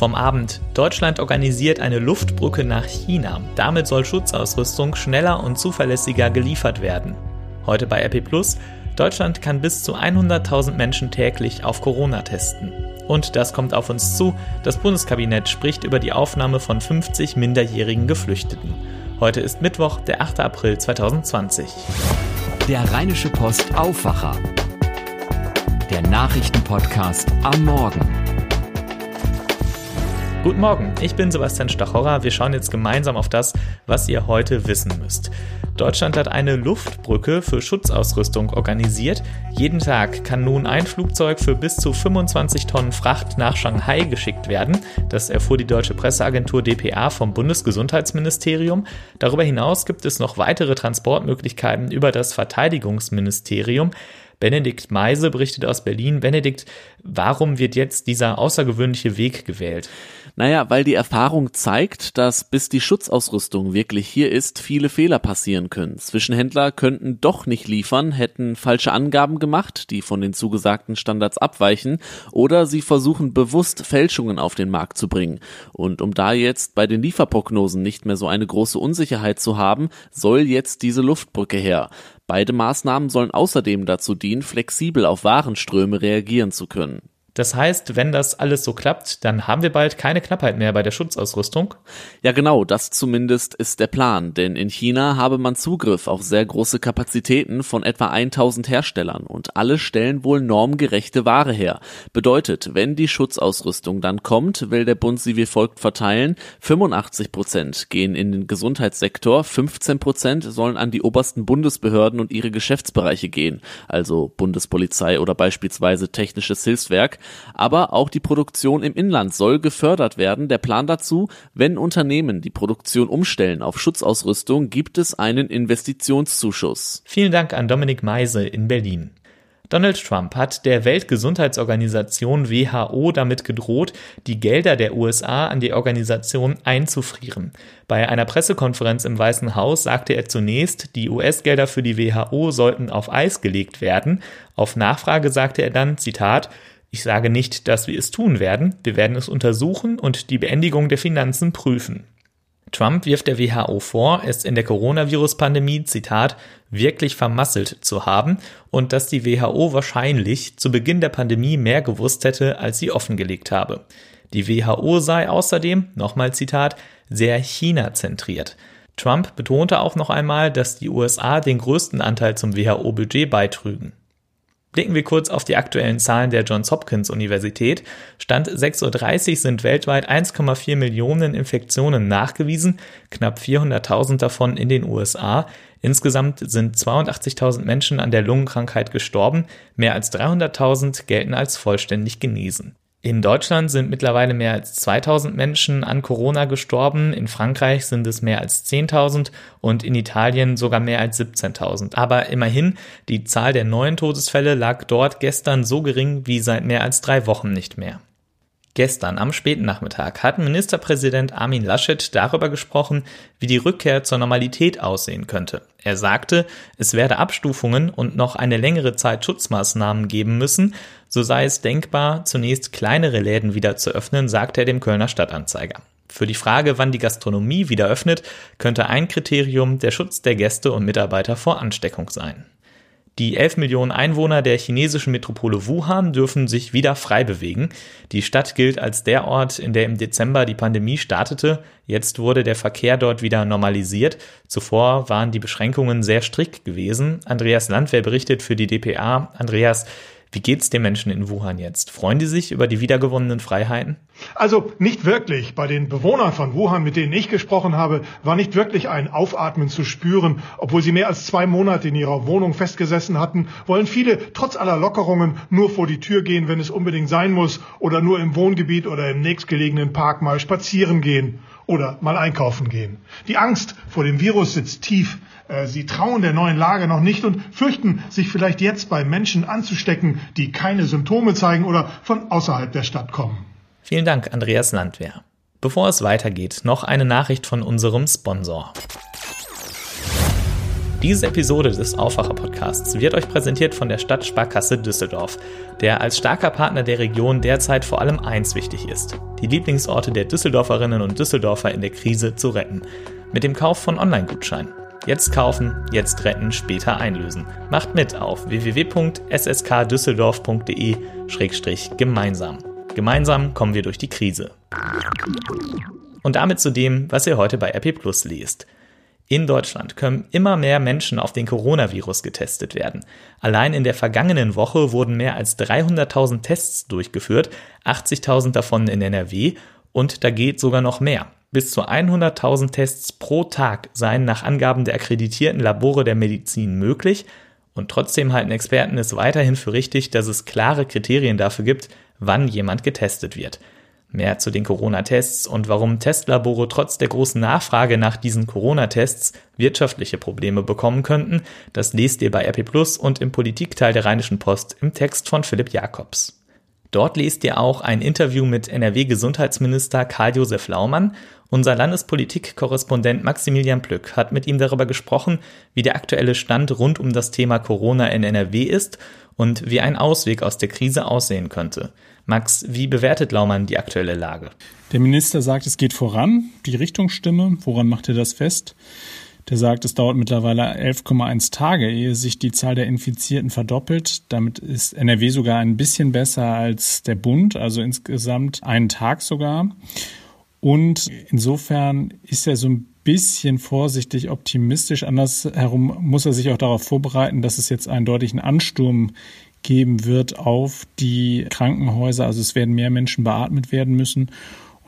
Vom Abend. Deutschland organisiert eine Luftbrücke nach China. Damit soll Schutzausrüstung schneller und zuverlässiger geliefert werden. Heute bei RP Plus. Deutschland kann bis zu 100.000 Menschen täglich auf Corona testen. Und das kommt auf uns zu. Das Bundeskabinett spricht über die Aufnahme von 50 minderjährigen Geflüchteten. Heute ist Mittwoch, der 8. April 2020. Der Rheinische Post Aufwacher. Der Nachrichtenpodcast am Morgen. Guten Morgen, ich bin Sebastian Stachorra. Wir schauen jetzt gemeinsam auf das, was ihr heute wissen müsst. Deutschland hat eine Luftbrücke für Schutzausrüstung organisiert. Jeden Tag kann nun ein Flugzeug für bis zu 25 Tonnen Fracht nach Shanghai geschickt werden. Das erfuhr die deutsche Presseagentur dpa vom Bundesgesundheitsministerium. Darüber hinaus gibt es noch weitere Transportmöglichkeiten über das Verteidigungsministerium. Benedikt Meise berichtet aus Berlin. Benedikt, warum wird jetzt dieser außergewöhnliche Weg gewählt? Naja, weil die Erfahrung zeigt, dass bis die Schutzausrüstung wirklich hier ist, viele Fehler passieren können. Zwischenhändler könnten doch nicht liefern, hätten falsche Angaben gemacht, die von den zugesagten Standards abweichen, oder sie versuchen bewusst Fälschungen auf den Markt zu bringen. Und um da jetzt bei den Lieferprognosen nicht mehr so eine große Unsicherheit zu haben, soll jetzt diese Luftbrücke her. Beide Maßnahmen sollen außerdem dazu dienen, flexibel auf Warenströme reagieren zu können. Das heißt, wenn das alles so klappt, dann haben wir bald keine Knappheit mehr bei der Schutzausrüstung? Ja, genau, das zumindest ist der Plan, denn in China habe man Zugriff auf sehr große Kapazitäten von etwa 1000 Herstellern und alle stellen wohl normgerechte Ware her. Bedeutet, wenn die Schutzausrüstung dann kommt, will der Bund sie wie folgt verteilen. 85 Prozent gehen in den Gesundheitssektor, 15 Prozent sollen an die obersten Bundesbehörden und ihre Geschäftsbereiche gehen, also Bundespolizei oder beispielsweise technisches Hilfswerk. Aber auch die Produktion im Inland soll gefördert werden. Der Plan dazu, wenn Unternehmen die Produktion umstellen auf Schutzausrüstung, gibt es einen Investitionszuschuss. Vielen Dank an Dominik Meise in Berlin. Donald Trump hat der Weltgesundheitsorganisation WHO damit gedroht, die Gelder der USA an die Organisation einzufrieren. Bei einer Pressekonferenz im Weißen Haus sagte er zunächst, die US-Gelder für die WHO sollten auf Eis gelegt werden. Auf Nachfrage sagte er dann, Zitat, ich sage nicht, dass wir es tun werden, wir werden es untersuchen und die Beendigung der Finanzen prüfen. Trump wirft der WHO vor, es in der Coronavirus-Pandemie, Zitat, wirklich vermasselt zu haben und dass die WHO wahrscheinlich zu Beginn der Pandemie mehr gewusst hätte, als sie offengelegt habe. Die WHO sei außerdem, nochmal Zitat, sehr China-zentriert. Trump betonte auch noch einmal, dass die USA den größten Anteil zum WHO-Budget beitrügen. Blicken wir kurz auf die aktuellen Zahlen der Johns Hopkins Universität. Stand 6.30 Uhr sind weltweit 1,4 Millionen Infektionen nachgewiesen, knapp 400.000 davon in den USA. Insgesamt sind 82.000 Menschen an der Lungenkrankheit gestorben, mehr als 300.000 gelten als vollständig genesen. In Deutschland sind mittlerweile mehr als 2000 Menschen an Corona gestorben, in Frankreich sind es mehr als 10.000 und in Italien sogar mehr als 17.000. Aber immerhin, die Zahl der neuen Todesfälle lag dort gestern so gering wie seit mehr als drei Wochen nicht mehr. Gestern am späten Nachmittag hat Ministerpräsident Armin Laschet darüber gesprochen, wie die Rückkehr zur Normalität aussehen könnte. Er sagte, es werde Abstufungen und noch eine längere Zeit Schutzmaßnahmen geben müssen, so sei es denkbar, zunächst kleinere Läden wieder zu öffnen, sagte er dem Kölner Stadtanzeiger. Für die Frage, wann die Gastronomie wieder öffnet, könnte ein Kriterium der Schutz der Gäste und Mitarbeiter vor Ansteckung sein. Die 11 Millionen Einwohner der chinesischen Metropole Wuhan dürfen sich wieder frei bewegen. Die Stadt gilt als der Ort, in der im Dezember die Pandemie startete. Jetzt wurde der Verkehr dort wieder normalisiert. Zuvor waren die Beschränkungen sehr strikt gewesen. Andreas Landwehr berichtet für die DPA. Andreas, wie geht's den Menschen in Wuhan jetzt? Freuen die sich über die wiedergewonnenen Freiheiten? Also nicht wirklich. Bei den Bewohnern von Wuhan, mit denen ich gesprochen habe, war nicht wirklich ein Aufatmen zu spüren. Obwohl sie mehr als zwei Monate in ihrer Wohnung festgesessen hatten, wollen viele trotz aller Lockerungen nur vor die Tür gehen, wenn es unbedingt sein muss, oder nur im Wohngebiet oder im nächstgelegenen Park mal spazieren gehen oder mal einkaufen gehen. Die Angst vor dem Virus sitzt tief. Äh, sie trauen der neuen Lage noch nicht und fürchten, sich vielleicht jetzt bei Menschen anzustecken, die keine Symptome zeigen oder von außerhalb der Stadt kommen. Vielen Dank, Andreas Landwehr. Bevor es weitergeht, noch eine Nachricht von unserem Sponsor. Diese Episode des Aufwacher-Podcasts wird euch präsentiert von der Stadtsparkasse Düsseldorf, der als starker Partner der Region derzeit vor allem eins wichtig ist: die Lieblingsorte der Düsseldorferinnen und Düsseldorfer in der Krise zu retten. Mit dem Kauf von Online-Gutscheinen. Jetzt kaufen, jetzt retten, später einlösen. Macht mit auf www.sskdüsseldorf.de-gemeinsam. Gemeinsam kommen wir durch die Krise. Und damit zu dem, was ihr heute bei RP Plus liest. In Deutschland können immer mehr Menschen auf den Coronavirus getestet werden. Allein in der vergangenen Woche wurden mehr als 300.000 Tests durchgeführt, 80.000 davon in NRW und da geht sogar noch mehr. Bis zu 100.000 Tests pro Tag seien nach Angaben der akkreditierten Labore der Medizin möglich und trotzdem halten Experten es weiterhin für richtig, dass es klare Kriterien dafür gibt, wann jemand getestet wird. Mehr zu den Corona-Tests und warum Testlabore trotz der großen Nachfrage nach diesen Corona-Tests wirtschaftliche Probleme bekommen könnten, das lest ihr bei RP Plus und im Politikteil der Rheinischen Post im Text von Philipp Jakobs. Dort lest ihr auch ein Interview mit NRW-Gesundheitsminister Karl-Josef Laumann. Unser Landespolitik-Korrespondent Maximilian Plück hat mit ihm darüber gesprochen, wie der aktuelle Stand rund um das Thema Corona in NRW ist und wie ein Ausweg aus der Krise aussehen könnte. Max, wie bewertet Laumann die aktuelle Lage? Der Minister sagt, es geht voran, die Richtung stimme. Woran macht er das fest? Der sagt, es dauert mittlerweile 11,1 Tage, ehe sich die Zahl der Infizierten verdoppelt. Damit ist NRW sogar ein bisschen besser als der Bund, also insgesamt einen Tag sogar. Und insofern ist er so ein bisschen vorsichtig optimistisch. Andersherum muss er sich auch darauf vorbereiten, dass es jetzt einen deutlichen Ansturm geben wird auf die Krankenhäuser. Also es werden mehr Menschen beatmet werden müssen.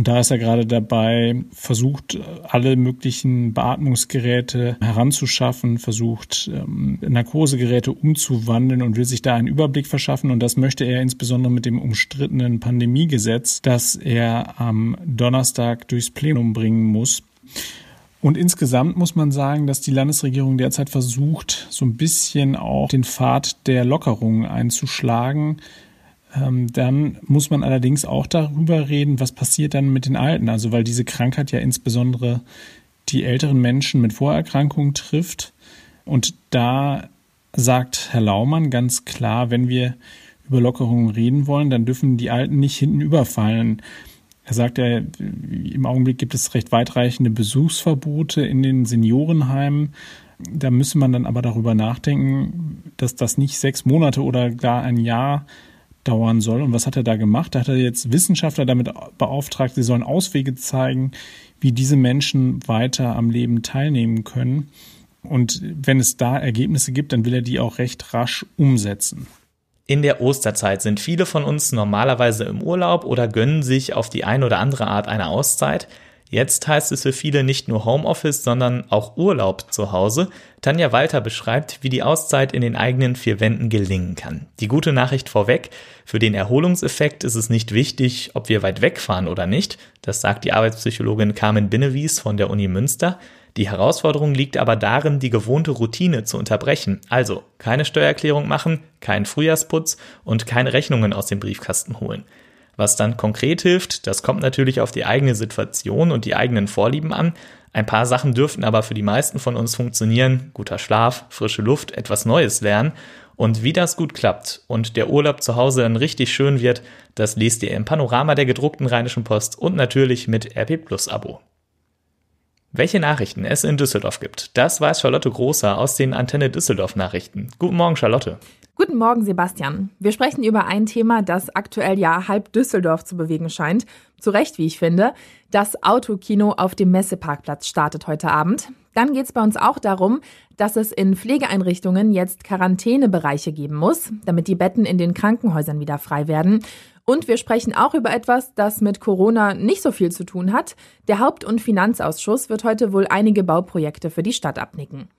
Und da ist er gerade dabei, versucht, alle möglichen Beatmungsgeräte heranzuschaffen, versucht, ähm, Narkosegeräte umzuwandeln und will sich da einen Überblick verschaffen. Und das möchte er insbesondere mit dem umstrittenen Pandemiegesetz, das er am Donnerstag durchs Plenum bringen muss. Und insgesamt muss man sagen, dass die Landesregierung derzeit versucht, so ein bisschen auch den Pfad der Lockerungen einzuschlagen. Ähm, dann muss man allerdings auch darüber reden, was passiert dann mit den Alten. Also weil diese Krankheit ja insbesondere die älteren Menschen mit Vorerkrankungen trifft. Und da sagt Herr Laumann ganz klar, wenn wir über Lockerungen reden wollen, dann dürfen die Alten nicht hinten überfallen. Er sagt ja, im Augenblick gibt es recht weitreichende Besuchsverbote in den Seniorenheimen. Da müsse man dann aber darüber nachdenken, dass das nicht sechs Monate oder gar ein Jahr dauern soll. Und was hat er da gemacht? Da hat er jetzt Wissenschaftler damit beauftragt, sie sollen Auswege zeigen, wie diese Menschen weiter am Leben teilnehmen können. Und wenn es da Ergebnisse gibt, dann will er die auch recht rasch umsetzen. In der Osterzeit sind viele von uns normalerweise im Urlaub oder gönnen sich auf die eine oder andere Art eine Auszeit. Jetzt heißt es für viele nicht nur Homeoffice, sondern auch Urlaub zu Hause. Tanja Walter beschreibt, wie die Auszeit in den eigenen vier Wänden gelingen kann. Die gute Nachricht vorweg, für den Erholungseffekt ist es nicht wichtig, ob wir weit wegfahren oder nicht. Das sagt die Arbeitspsychologin Carmen Binnewies von der Uni Münster. Die Herausforderung liegt aber darin, die gewohnte Routine zu unterbrechen. Also keine Steuererklärung machen, keinen Frühjahrsputz und keine Rechnungen aus dem Briefkasten holen. Was dann konkret hilft, das kommt natürlich auf die eigene Situation und die eigenen Vorlieben an. Ein paar Sachen dürften aber für die meisten von uns funktionieren. Guter Schlaf, frische Luft, etwas Neues lernen. Und wie das gut klappt und der Urlaub zu Hause dann richtig schön wird, das lest ihr im Panorama der gedruckten Rheinischen Post und natürlich mit RP Plus Abo. Welche Nachrichten es in Düsseldorf gibt, das weiß Charlotte Großer aus den Antenne Düsseldorf Nachrichten. Guten Morgen, Charlotte. Guten Morgen, Sebastian. Wir sprechen über ein Thema, das aktuell ja halb Düsseldorf zu bewegen scheint. Zu Recht, wie ich finde. Das Autokino auf dem Messeparkplatz startet heute Abend. Dann geht es bei uns auch darum, dass es in Pflegeeinrichtungen jetzt Quarantänebereiche geben muss, damit die Betten in den Krankenhäusern wieder frei werden. Und wir sprechen auch über etwas, das mit Corona nicht so viel zu tun hat. Der Haupt- und Finanzausschuss wird heute wohl einige Bauprojekte für die Stadt abnicken.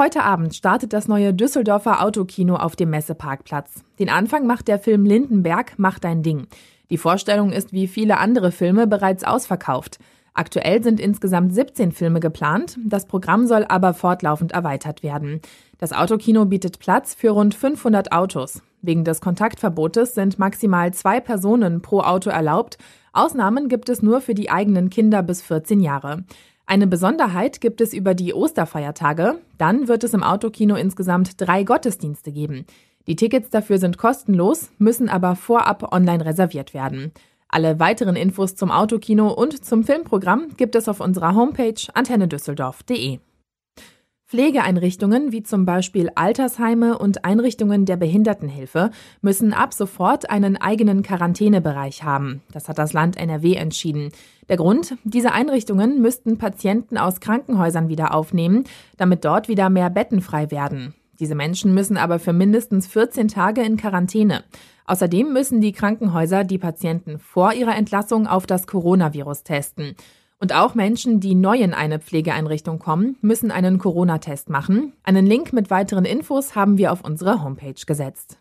Heute Abend startet das neue Düsseldorfer Autokino auf dem Messeparkplatz. Den Anfang macht der Film Lindenberg Mach dein Ding. Die Vorstellung ist wie viele andere Filme bereits ausverkauft. Aktuell sind insgesamt 17 Filme geplant, das Programm soll aber fortlaufend erweitert werden. Das Autokino bietet Platz für rund 500 Autos. Wegen des Kontaktverbotes sind maximal zwei Personen pro Auto erlaubt. Ausnahmen gibt es nur für die eigenen Kinder bis 14 Jahre. Eine Besonderheit gibt es über die Osterfeiertage. Dann wird es im Autokino insgesamt drei Gottesdienste geben. Die Tickets dafür sind kostenlos, müssen aber vorab online reserviert werden. Alle weiteren Infos zum Autokino und zum Filmprogramm gibt es auf unserer Homepage antennedüsseldorf.de. Pflegeeinrichtungen wie zum Beispiel Altersheime und Einrichtungen der Behindertenhilfe müssen ab sofort einen eigenen Quarantänebereich haben. Das hat das Land NRW entschieden. Der Grund? Diese Einrichtungen müssten Patienten aus Krankenhäusern wieder aufnehmen, damit dort wieder mehr Betten frei werden. Diese Menschen müssen aber für mindestens 14 Tage in Quarantäne. Außerdem müssen die Krankenhäuser die Patienten vor ihrer Entlassung auf das Coronavirus testen. Und auch Menschen, die neu in eine Pflegeeinrichtung kommen, müssen einen Corona-Test machen. Einen Link mit weiteren Infos haben wir auf unsere Homepage gesetzt.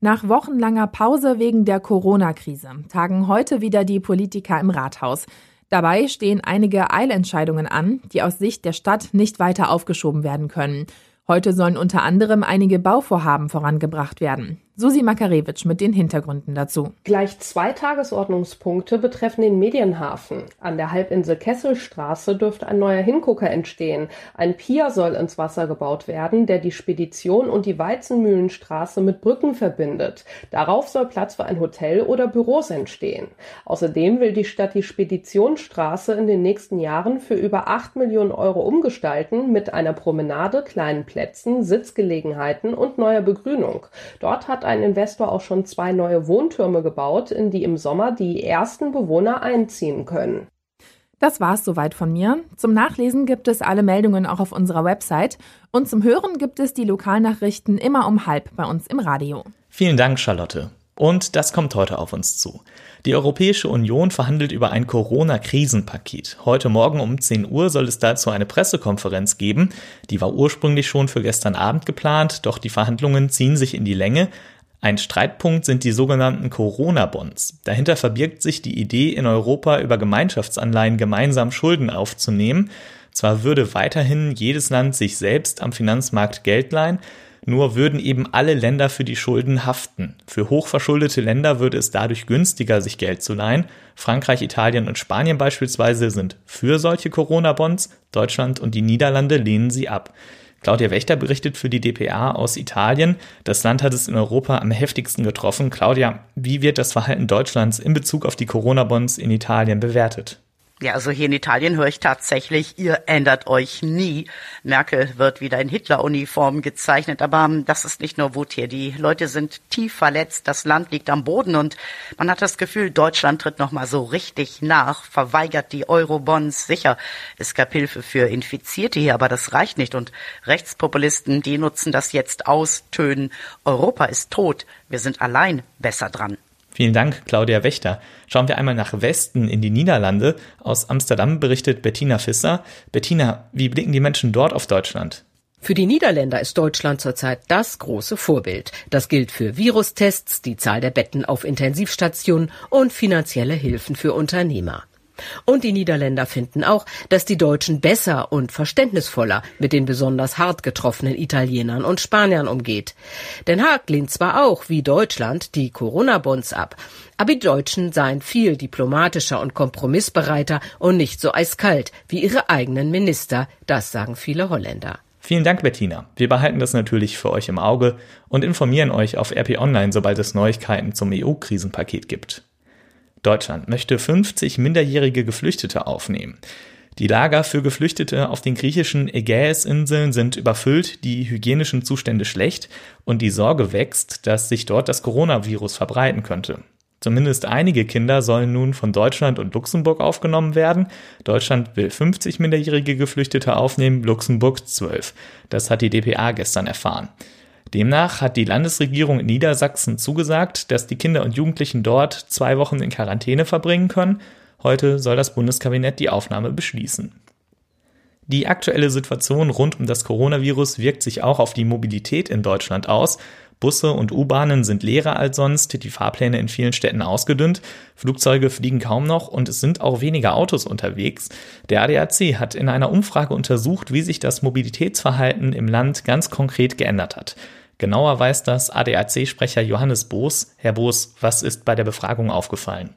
Nach wochenlanger Pause wegen der Corona-Krise tagen heute wieder die Politiker im Rathaus. Dabei stehen einige Eilentscheidungen an, die aus Sicht der Stadt nicht weiter aufgeschoben werden können. Heute sollen unter anderem einige Bauvorhaben vorangebracht werden. Susi Makarewitsch mit den Hintergründen dazu. Gleich zwei Tagesordnungspunkte betreffen den Medienhafen. An der Halbinsel Kesselstraße dürfte ein neuer Hingucker entstehen. Ein Pier soll ins Wasser gebaut werden, der die Spedition und die Weizenmühlenstraße mit Brücken verbindet. Darauf soll Platz für ein Hotel oder Büros entstehen. Außerdem will die Stadt die Speditionsstraße in den nächsten Jahren für über acht Millionen Euro umgestalten mit einer Promenade, kleinen Plätzen, Sitzgelegenheiten und neuer Begrünung. Dort hat ein Investor auch schon zwei neue Wohntürme gebaut, in die im Sommer die ersten Bewohner einziehen können. Das war's soweit von mir. Zum Nachlesen gibt es alle Meldungen auch auf unserer Website und zum Hören gibt es die Lokalnachrichten immer um halb bei uns im Radio. Vielen Dank, Charlotte. Und das kommt heute auf uns zu. Die Europäische Union verhandelt über ein Corona-Krisenpaket. Heute Morgen um 10 Uhr soll es dazu eine Pressekonferenz geben. Die war ursprünglich schon für gestern Abend geplant, doch die Verhandlungen ziehen sich in die Länge. Ein Streitpunkt sind die sogenannten Corona-Bonds. Dahinter verbirgt sich die Idee, in Europa über Gemeinschaftsanleihen gemeinsam Schulden aufzunehmen. Zwar würde weiterhin jedes Land sich selbst am Finanzmarkt Geld leihen, nur würden eben alle Länder für die Schulden haften. Für hochverschuldete Länder würde es dadurch günstiger, sich Geld zu leihen. Frankreich, Italien und Spanien beispielsweise sind für solche Corona-Bonds, Deutschland und die Niederlande lehnen sie ab. Claudia Wächter berichtet für die DPA aus Italien. Das Land hat es in Europa am heftigsten getroffen. Claudia, wie wird das Verhalten Deutschlands in Bezug auf die Corona-Bonds in Italien bewertet? Ja, also hier in Italien höre ich tatsächlich, ihr ändert euch nie. Merkel wird wieder in Hitler-Uniform gezeichnet, aber ähm, das ist nicht nur Wut hier. Die Leute sind tief verletzt, das Land liegt am Boden und man hat das Gefühl, Deutschland tritt nochmal so richtig nach, verweigert die Eurobonds. Sicher, es gab Hilfe für Infizierte hier, aber das reicht nicht und Rechtspopulisten, die nutzen das jetzt aus, tönen, Europa ist tot, wir sind allein besser dran. Vielen Dank, Claudia Wächter. Schauen wir einmal nach Westen in die Niederlande. Aus Amsterdam berichtet Bettina Fisser. Bettina, wie blicken die Menschen dort auf Deutschland? Für die Niederländer ist Deutschland zurzeit das große Vorbild. Das gilt für Virustests, die Zahl der Betten auf Intensivstationen und finanzielle Hilfen für Unternehmer. Und die Niederländer finden auch, dass die Deutschen besser und verständnisvoller mit den besonders hart getroffenen Italienern und Spaniern umgeht. Den Haag lehnt zwar auch, wie Deutschland, die Corona-Bonds ab, aber die Deutschen seien viel diplomatischer und kompromissbereiter und nicht so eiskalt wie ihre eigenen Minister, das sagen viele Holländer. Vielen Dank, Bettina. Wir behalten das natürlich für euch im Auge und informieren euch auf RP Online, sobald es Neuigkeiten zum EU-Krisenpaket gibt. Deutschland möchte 50 minderjährige Geflüchtete aufnehmen. Die Lager für Geflüchtete auf den griechischen Ägäisinseln sind überfüllt, die hygienischen Zustände schlecht und die Sorge wächst, dass sich dort das Coronavirus verbreiten könnte. Zumindest einige Kinder sollen nun von Deutschland und Luxemburg aufgenommen werden. Deutschland will 50 minderjährige Geflüchtete aufnehmen, Luxemburg 12. Das hat die DPA gestern erfahren. Demnach hat die Landesregierung in Niedersachsen zugesagt, dass die Kinder und Jugendlichen dort zwei Wochen in Quarantäne verbringen können. Heute soll das Bundeskabinett die Aufnahme beschließen. Die aktuelle Situation rund um das Coronavirus wirkt sich auch auf die Mobilität in Deutschland aus. Busse und U-Bahnen sind leerer als sonst, die Fahrpläne in vielen Städten ausgedünnt, Flugzeuge fliegen kaum noch und es sind auch weniger Autos unterwegs. Der ADAC hat in einer Umfrage untersucht, wie sich das Mobilitätsverhalten im Land ganz konkret geändert hat. Genauer weiß das ADAC-Sprecher Johannes Boos. Herr Boos, was ist bei der Befragung aufgefallen?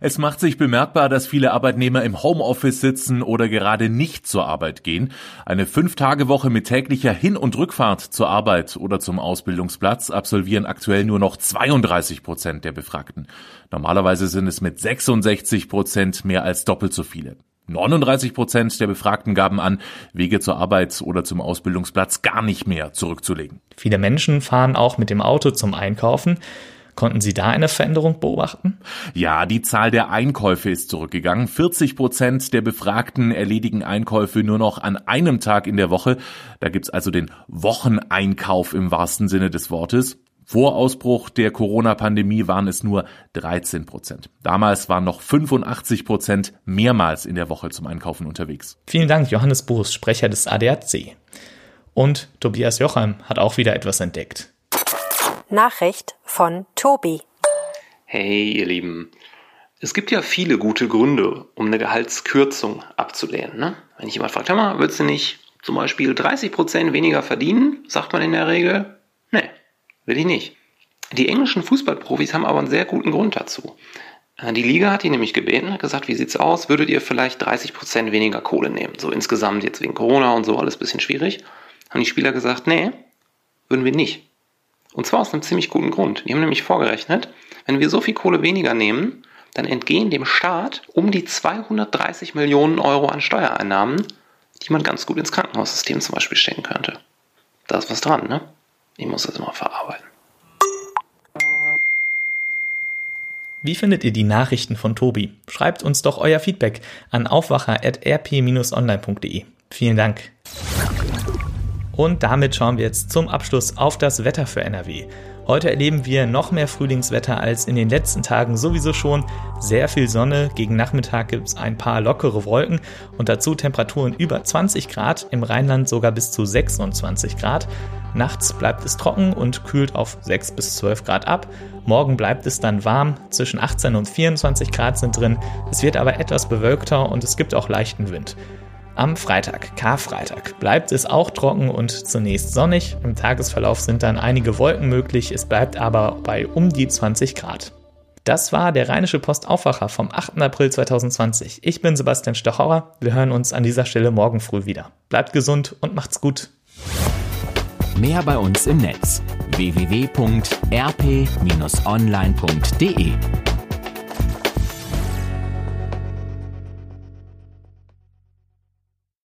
Es macht sich bemerkbar, dass viele Arbeitnehmer im Homeoffice sitzen oder gerade nicht zur Arbeit gehen. Eine Fünf-Tage-Woche mit täglicher Hin- und Rückfahrt zur Arbeit oder zum Ausbildungsplatz absolvieren aktuell nur noch 32 Prozent der Befragten. Normalerweise sind es mit 66 Prozent mehr als doppelt so viele. 39 Prozent der Befragten gaben an, Wege zur Arbeit oder zum Ausbildungsplatz gar nicht mehr zurückzulegen. Viele Menschen fahren auch mit dem Auto zum Einkaufen. Konnten Sie da eine Veränderung beobachten? Ja, die Zahl der Einkäufe ist zurückgegangen. 40 Prozent der Befragten erledigen Einkäufe nur noch an einem Tag in der Woche. Da gibt's also den Wocheneinkauf im wahrsten Sinne des Wortes. Vor Ausbruch der Corona-Pandemie waren es nur 13 Prozent. Damals waren noch 85 Prozent mehrmals in der Woche zum Einkaufen unterwegs. Vielen Dank, Johannes Boos, Sprecher des ADAC. Und Tobias Jochem hat auch wieder etwas entdeckt. Nachricht von Tobi. Hey, ihr Lieben. Es gibt ja viele gute Gründe, um eine Gehaltskürzung abzulehnen. Ne? Wenn ich jemand fragt, hör mal, willst du nicht zum Beispiel 30% weniger verdienen? Sagt man in der Regel, nee, will ich nicht. Die englischen Fußballprofis haben aber einen sehr guten Grund dazu. Äh, die Liga hat die nämlich gebeten, hat gesagt, wie sieht's aus? Würdet ihr vielleicht 30% weniger Kohle nehmen? So insgesamt jetzt wegen Corona und so alles ein bisschen schwierig. Haben die Spieler gesagt, nee, würden wir nicht. Und zwar aus einem ziemlich guten Grund. Die haben nämlich vorgerechnet, wenn wir so viel Kohle weniger nehmen, dann entgehen dem Staat um die 230 Millionen Euro an Steuereinnahmen, die man ganz gut ins Krankenhaussystem zum Beispiel stecken könnte. Da ist was dran, ne? Ich muss das immer verarbeiten. Wie findet ihr die Nachrichten von Tobi? Schreibt uns doch euer Feedback an aufwacher.rp-online.de. Vielen Dank. Und damit schauen wir jetzt zum Abschluss auf das Wetter für NRW. Heute erleben wir noch mehr Frühlingswetter als in den letzten Tagen sowieso schon. Sehr viel Sonne, gegen Nachmittag gibt es ein paar lockere Wolken und dazu Temperaturen über 20 Grad, im Rheinland sogar bis zu 26 Grad. Nachts bleibt es trocken und kühlt auf 6 bis 12 Grad ab. Morgen bleibt es dann warm, zwischen 18 und 24 Grad sind drin. Es wird aber etwas bewölkter und es gibt auch leichten Wind. Am Freitag, Karfreitag, bleibt es auch trocken und zunächst sonnig. Im Tagesverlauf sind dann einige Wolken möglich, es bleibt aber bei um die 20 Grad. Das war der Rheinische Post Aufwacher vom 8. April 2020. Ich bin Sebastian Stochauer. Wir hören uns an dieser Stelle morgen früh wieder. Bleibt gesund und macht's gut. Mehr bei uns im Netz www.rp-online.de